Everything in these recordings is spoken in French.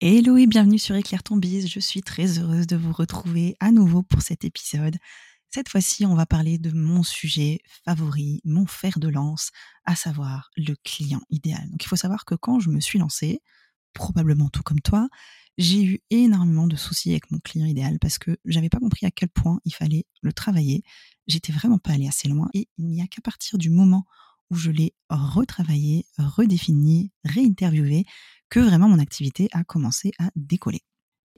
Hello et bienvenue sur Éclaire ton. Je suis très heureuse de vous retrouver à nouveau pour cet épisode. Cette fois-ci, on va parler de mon sujet favori, mon fer de lance, à savoir le client idéal. Donc il faut savoir que quand je me suis lancée, probablement tout comme toi, j'ai eu énormément de soucis avec mon client idéal parce que j'avais pas compris à quel point il fallait le travailler. J'étais vraiment pas allée assez loin et il n'y a qu'à partir du moment où je l'ai retravaillé, redéfini, réinterviewé, que vraiment mon activité a commencé à décoller.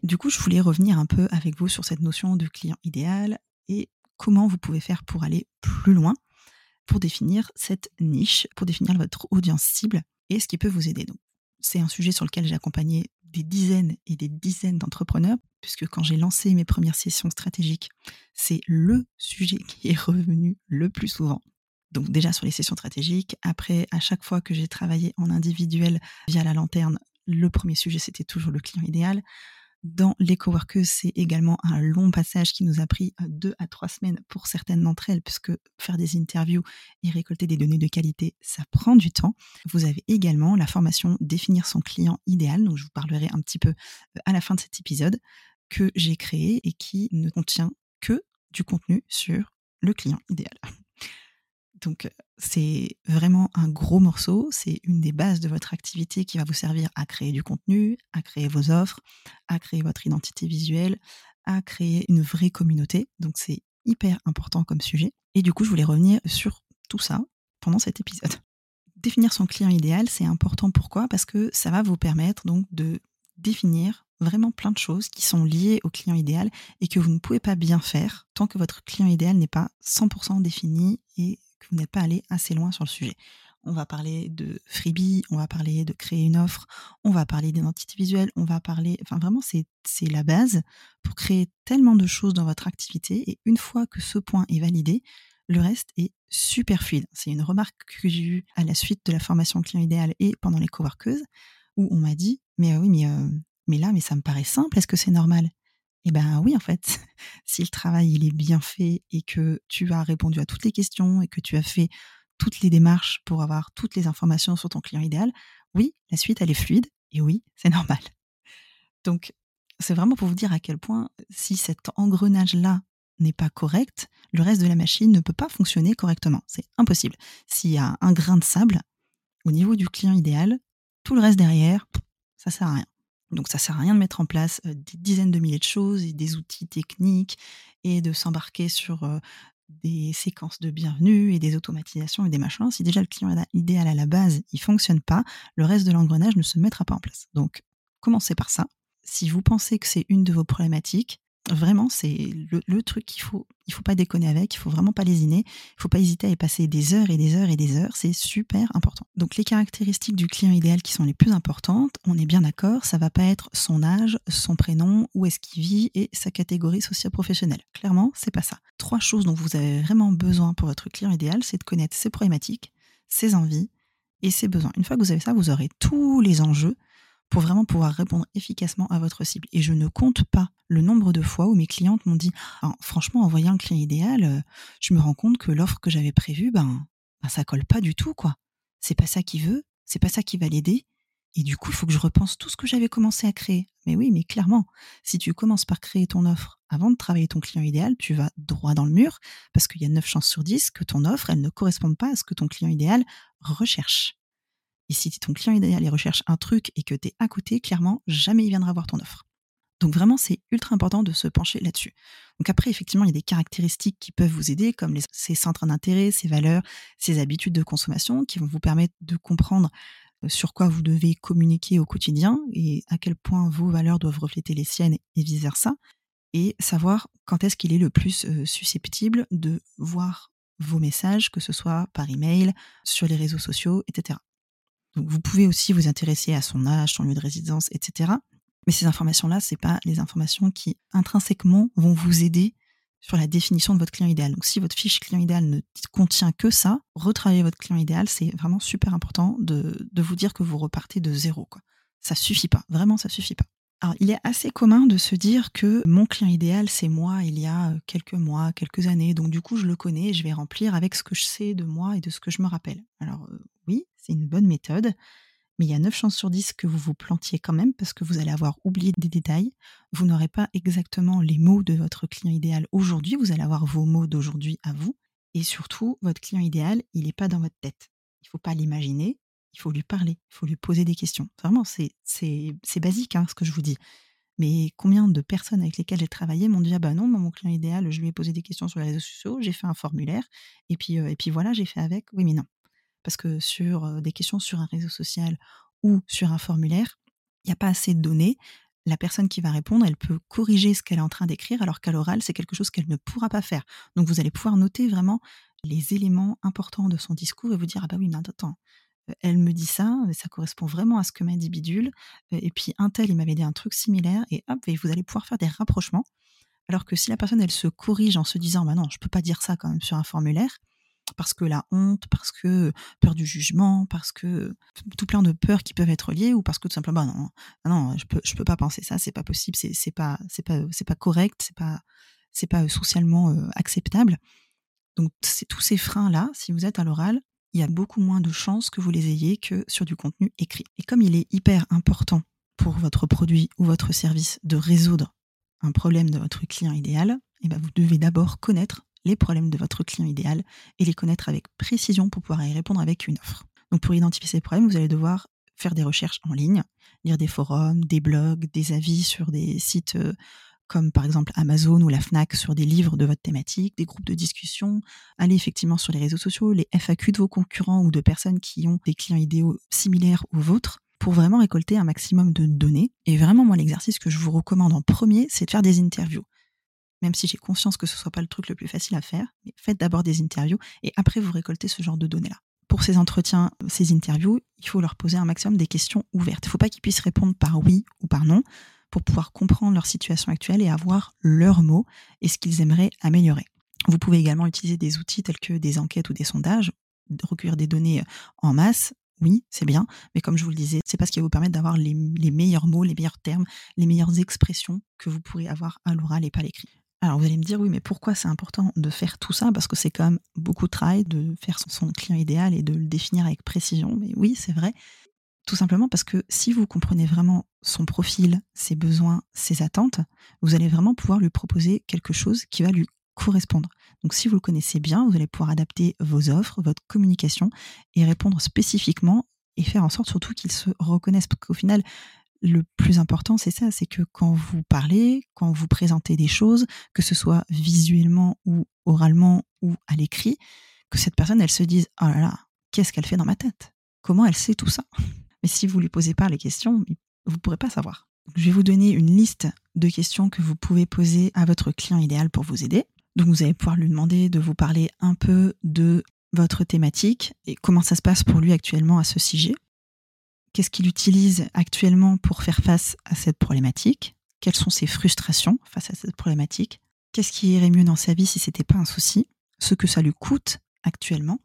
Du coup, je voulais revenir un peu avec vous sur cette notion de client idéal et comment vous pouvez faire pour aller plus loin, pour définir cette niche, pour définir votre audience cible et ce qui peut vous aider. Donc, c'est un sujet sur lequel j'ai accompagné des dizaines et des dizaines d'entrepreneurs, puisque quand j'ai lancé mes premières sessions stratégiques, c'est le sujet qui est revenu le plus souvent. Donc déjà sur les sessions stratégiques, après à chaque fois que j'ai travaillé en individuel via la lanterne, le premier sujet c'était toujours le client idéal. Dans les coworkers, c'est également un long passage qui nous a pris euh, deux à trois semaines pour certaines d'entre elles, puisque faire des interviews et récolter des données de qualité, ça prend du temps. Vous avez également la formation Définir son client idéal, dont je vous parlerai un petit peu euh, à la fin de cet épisode, que j'ai créé et qui ne contient que du contenu sur le client idéal. Donc c'est vraiment un gros morceau, c'est une des bases de votre activité qui va vous servir à créer du contenu, à créer vos offres, à créer votre identité visuelle, à créer une vraie communauté. Donc c'est hyper important comme sujet. Et du coup, je voulais revenir sur tout ça pendant cet épisode. Définir son client idéal, c'est important. Pourquoi? Parce que ça va vous permettre donc de définir vraiment plein de choses qui sont liées au client idéal et que vous ne pouvez pas bien faire tant que votre client idéal n'est pas 100% défini et que vous n'êtes pas allé assez loin sur le sujet. On va parler de freebie, on va parler de créer une offre, on va parler d'identité visuelle, on va parler, enfin vraiment c'est la base pour créer tellement de choses dans votre activité et une fois que ce point est validé, le reste est super fluide. C'est une remarque que j'ai eue à la suite de la formation client idéal et pendant les coworkers où on m'a dit mais oui mais euh, mais là mais ça me paraît simple, est-ce que c'est normal? Eh ben oui, en fait, si le travail il est bien fait et que tu as répondu à toutes les questions et que tu as fait toutes les démarches pour avoir toutes les informations sur ton client idéal, oui, la suite elle est fluide et oui, c'est normal. Donc c'est vraiment pour vous dire à quel point si cet engrenage là n'est pas correct, le reste de la machine ne peut pas fonctionner correctement. C'est impossible. S'il y a un grain de sable au niveau du client idéal, tout le reste derrière, ça sert à rien. Donc ça sert à rien de mettre en place des dizaines de milliers de choses et des outils techniques et de s'embarquer sur des séquences de bienvenue et des automatisations et des machins. Si déjà le client idéal à la base, il fonctionne pas, le reste de l'engrenage ne se mettra pas en place. Donc commencez par ça. Si vous pensez que c'est une de vos problématiques, Vraiment, c'est le, truc qu'il faut, il faut pas déconner avec, il faut vraiment pas lésiner, il faut pas hésiter à y passer des heures et des heures et des heures, c'est super important. Donc les caractéristiques du client idéal qui sont les plus importantes, on est bien d'accord, ça va pas être son âge, son prénom, où est-ce qu'il vit et sa catégorie socio-professionnelle. Clairement, c'est pas ça. Trois choses dont vous avez vraiment besoin pour votre client idéal, c'est de connaître ses problématiques, ses envies et ses besoins. Une fois que vous avez ça, vous aurez tous les enjeux pour vraiment pouvoir répondre efficacement à votre cible. Et je ne compte pas le nombre de fois où mes clientes m'ont dit franchement, en voyant le client idéal, euh, je me rends compte que l'offre que j'avais prévue, ben, ben, ça colle pas du tout, quoi. C'est pas ça qu'il veut, c'est pas ça qui va l'aider. Et du coup, il faut que je repense tout ce que j'avais commencé à créer. Mais oui, mais clairement, si tu commences par créer ton offre avant de travailler ton client idéal, tu vas droit dans le mur parce qu'il y a 9 chances sur 10 que ton offre, elle ne corresponde pas à ce que ton client idéal recherche. Et si ton client idéal il recherche un truc et que tu es à côté, clairement, jamais il viendra voir ton offre. Donc vraiment, c'est ultra important de se pencher là-dessus. Donc après, effectivement, il y a des caractéristiques qui peuvent vous aider, comme les, ces centres d'intérêt, ces valeurs, ces habitudes de consommation, qui vont vous permettre de comprendre euh, sur quoi vous devez communiquer au quotidien et à quel point vos valeurs doivent refléter les siennes et vice-versa, et savoir quand est-ce qu'il est le plus euh, susceptible de voir vos messages, que ce soit par email, sur les réseaux sociaux, etc. Donc vous pouvez aussi vous intéresser à son âge, son lieu de résidence, etc. Mais ces informations-là, c'est pas les informations qui intrinsèquement vont vous aider sur la définition de votre client idéal. Donc, si votre fiche client idéal ne contient que ça, retravailler votre client idéal, c'est vraiment super important de, vous dire que vous repartez de zéro. Ça suffit pas. Vraiment, ça suffit pas. Alors, il est assez commun de se dire que mon client idéal, c'est moi il y a quelques mois, quelques années. Donc, du coup, je le connais et je vais remplir avec ce que je sais de moi et de ce que je me rappelle. Alors, oui, c'est une bonne méthode mais il y a 9 chances sur 10 que vous vous plantiez quand même parce que vous allez avoir oublié des détails. Vous n'aurez pas exactement les mots de votre client idéal aujourd'hui, vous allez avoir vos mots d'aujourd'hui à vous. Et surtout, votre client idéal, il n'est pas dans votre tête. Il ne faut pas l'imaginer, il faut lui parler, il faut lui poser des questions. Vraiment, c'est basique hein, ce que je vous dis. Mais combien de personnes avec lesquelles j'ai travaillé m'ont dit Ah bah non, mon client idéal, je lui ai posé des questions sur les réseaux sociaux, j'ai fait un formulaire, et puis, euh, et puis voilà, j'ai fait avec. Oui, mais non. Parce que sur des questions sur un réseau social ou sur un formulaire, il n'y a pas assez de données. La personne qui va répondre, elle peut corriger ce qu'elle est en train d'écrire, alors qu'à l'oral, c'est quelque chose qu'elle ne pourra pas faire. Donc vous allez pouvoir noter vraiment les éléments importants de son discours et vous dire, ah bah oui, mais attends, elle me dit ça, ça correspond vraiment à ce que m'a dit Bidule, et puis un tel, il m'avait dit un truc similaire, et hop, vous allez pouvoir faire des rapprochements. Alors que si la personne, elle se corrige en se disant, bah non, je peux pas dire ça quand même sur un formulaire, parce que la honte, parce que peur du jugement, parce que tout plein de peurs qui peuvent être liées, ou parce que tout simplement, bah non, non, je peux, je peux pas penser ça, c'est pas possible, c'est, c'est pas, pas, pas correct, c'est pas, c'est pas socialement acceptable. Donc, c'est tous ces freins-là, si vous êtes à l'oral, il y a beaucoup moins de chances que vous les ayez que sur du contenu écrit. Et comme il est hyper important pour votre produit ou votre service de résoudre un problème de votre client idéal, eh ben vous devez d'abord connaître les problèmes de votre client idéal et les connaître avec précision pour pouvoir y répondre avec une offre. Donc pour identifier ces problèmes, vous allez devoir faire des recherches en ligne, lire des forums, des blogs, des avis sur des sites euh, comme par exemple Amazon ou la FNAC sur des livres de votre thématique, des groupes de discussion, aller effectivement sur les réseaux sociaux, les FAQ de vos concurrents ou de personnes qui ont des clients idéaux similaires aux vôtres pour vraiment récolter un maximum de données. Et vraiment, moi, l'exercice que je vous recommande en premier, c'est de faire des interviews même si j'ai conscience que ce ne soit pas le truc le plus facile à faire, faites d'abord des interviews et après vous récoltez ce genre de données-là. Pour ces entretiens, ces interviews, il faut leur poser un maximum des questions ouvertes. Il ne faut pas qu'ils puissent répondre par oui ou par non pour pouvoir comprendre leur situation actuelle et avoir leurs mots et ce qu'ils aimeraient améliorer. Vous pouvez également utiliser des outils tels que des enquêtes ou des sondages, recueillir des données en masse, oui, c'est bien, mais comme je vous le disais, c'est pas ce qui va vous permettre d'avoir les, les, meilleurs mots, les meilleurs termes, les meilleures expressions que vous pourrez avoir à l'oral et pas à l'écrit. Alors vous allez me dire, oui, mais pourquoi c'est important de faire tout ça? Parce que c'est quand même beaucoup de travail de faire son, client idéal et de le définir avec précision. Mais oui, c'est vrai. Tout simplement parce que si vous comprenez vraiment son profil, ses besoins, ses attentes, vous allez vraiment pouvoir lui proposer quelque chose qui va lui correspondre. Donc si vous le connaissez bien, vous allez pouvoir adapter vos offres, votre communication et répondre spécifiquement et faire en sorte surtout qu'il se reconnaisse. Parce qu'au final, le plus important, c'est ça, c'est que quand vous parlez, quand vous présentez des choses, que ce soit visuellement ou oralement ou à l'écrit, que cette personne, elle se dise, oh là là, qu'est-ce qu'elle fait dans ma tête? Comment elle sait tout ça? Mais si vous lui posez pas les questions, vous ne pourrez pas savoir. Je vais vous donner une liste de questions que vous pouvez poser à votre client idéal pour vous aider. Donc vous allez pouvoir lui demander de vous parler un peu de votre thématique et comment ça se passe pour lui actuellement à ce sujet. Qu'est-ce qu'il utilise actuellement pour faire face à cette problématique? Quelles sont ses frustrations face à cette problématique? Qu'est-ce qui irait mieux dans sa vie si ce n'était pas un souci? Ce que ça lui coûte actuellement?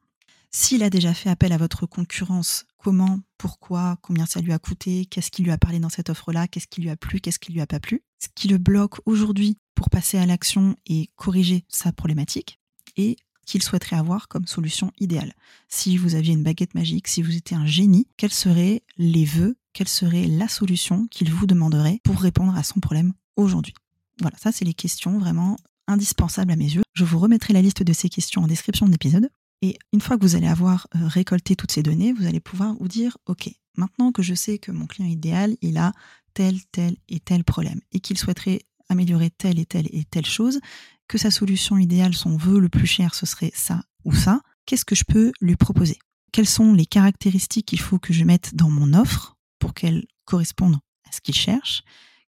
S'il a déjà fait appel à votre concurrence, comment, pourquoi, combien ça lui a coûté Qu'est-ce qui lui a parlé dans cette offre-là Qu'est-ce qui lui a plu Qu'est-ce qui lui a pas plu Ce qui le bloque aujourd'hui pour passer à l'action et corriger sa problématique et qu'il souhaiterait avoir comme solution idéale. Si vous aviez une baguette magique, si vous étiez un génie, quels seraient les vœux, quelle serait la solution qu'il vous demanderait pour répondre à son problème aujourd'hui? Voilà, ça c'est les questions vraiment indispensables à mes yeux. Je vous remettrai la liste de ces questions en description de l'épisode. Et une fois que vous allez avoir euh, récolté toutes ces données, vous allez pouvoir vous dire, OK, maintenant que je sais que mon client idéal, il a tel, tel et tel problème et qu'il souhaiterait améliorer telle et telle et telle chose, que sa solution idéale, son vœu le plus cher, ce serait ça ou ça, qu'est-ce que je peux lui proposer? Quelles sont les caractéristiques qu'il faut que je mette dans mon offre pour qu'elles correspondent à ce qu'il cherche?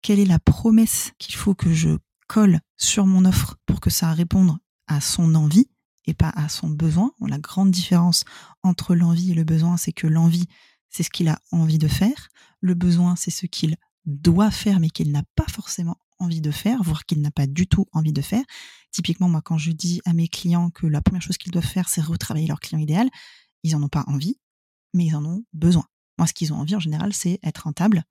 Quelle est la promesse qu'il faut que je colle sur mon offre pour que ça réponde à son envie? Et pas à son besoin La grande différence entre l'envie et le besoin, c'est que l'envie, c'est ce qu'il a envie de faire. Le besoin, c'est ce qu'il doit faire mais qu'il n'a pas forcément envie de faire, voire qu'il n'a pas du tout envie de faire. Typiquement, moi, quand je dis à mes clients que la première chose qu'ils doivent faire, c'est retravailler leur client idéal, ils n'en ont pas envie, mais ils en ont besoin. Moi, ce qu'ils ont envie en général, c'est être rentable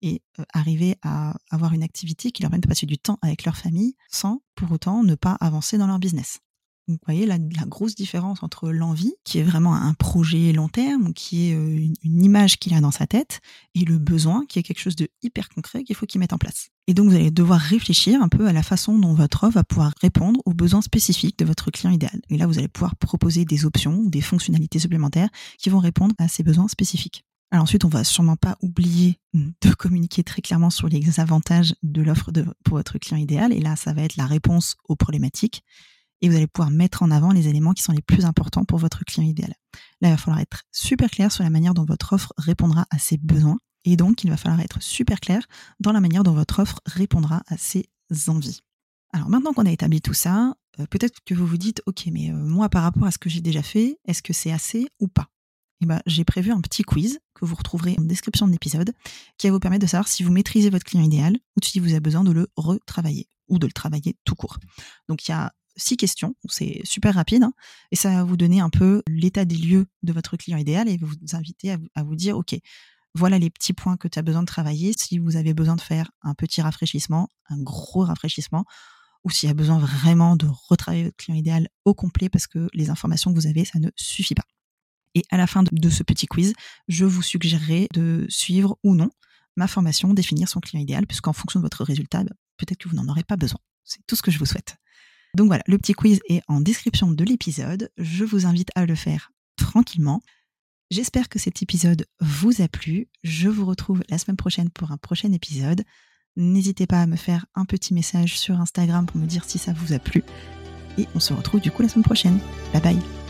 et euh, arriver à avoir une activité qui leur permette de passer du temps avec leur famille sans pour autant ne pas avancer dans leur business. Vous voyez la, grosse différence entre l'envie, qui est vraiment un projet long terme, qui est euh, une, image qu'il a dans sa tête, et le besoin, qui est quelque chose de hyper concret qu'il faut qu'il mette en place. Et donc vous allez devoir réfléchir un peu à la façon dont votre offre va pouvoir répondre aux besoins spécifiques de votre client idéal. Et là, vous allez pouvoir proposer des options ou des fonctionnalités supplémentaires qui vont répondre à ces besoins spécifiques. Alors ensuite, on va sûrement pas oublier de communiquer très clairement sur les avantages de l'offre pour votre client idéal. Et là, ça va être la réponse aux problématiques. Et vous allez pouvoir mettre en avant les éléments qui sont les plus importants pour votre client idéal. Là, il va falloir être super clair sur la manière dont votre offre répondra à ses besoins. Et donc, il va falloir être super clair dans la manière dont votre offre répondra à ses envies. Alors maintenant qu'on a établi tout ça, euh, peut-être que vous vous dites, OK, mais euh, moi, par rapport à ce que j'ai déjà fait, est-ce que c'est assez ou pas? Eh ben, j'ai prévu un petit quiz que vous retrouverez en description de l'épisode qui va vous permettre de savoir si vous maîtrisez votre client idéal ou si vous avez besoin de le retravailler ou de le travailler tout court. Donc il y a six questions, c'est super rapide hein, et ça va vous donner un peu l'état des lieux de votre client idéal et vous inviter à vous, dire ok, voilà les petits points que tu as besoin de travailler si vous avez besoin de faire un petit rafraîchissement, un gros rafraîchissement ou s'il y a besoin vraiment de retravailler votre client idéal au complet parce que les informations que vous avez, ça ne suffit pas. Et à la fin de ce petit quiz, je vous suggérerai de suivre ou non ma formation Définir son client idéal, puisqu'en fonction de votre résultat, bah, peut-être que vous n'en aurez pas besoin. C'est tout ce que je vous souhaite. Donc voilà, le petit quiz est en description de l'épisode. Je vous invite à le faire tranquillement. J'espère que cet épisode vous a plu. Je vous retrouve la semaine prochaine pour un prochain épisode. N'hésitez pas à me faire un petit message sur Instagram pour me dire si ça vous a plu. Et on se retrouve du coup la semaine prochaine. Bye bye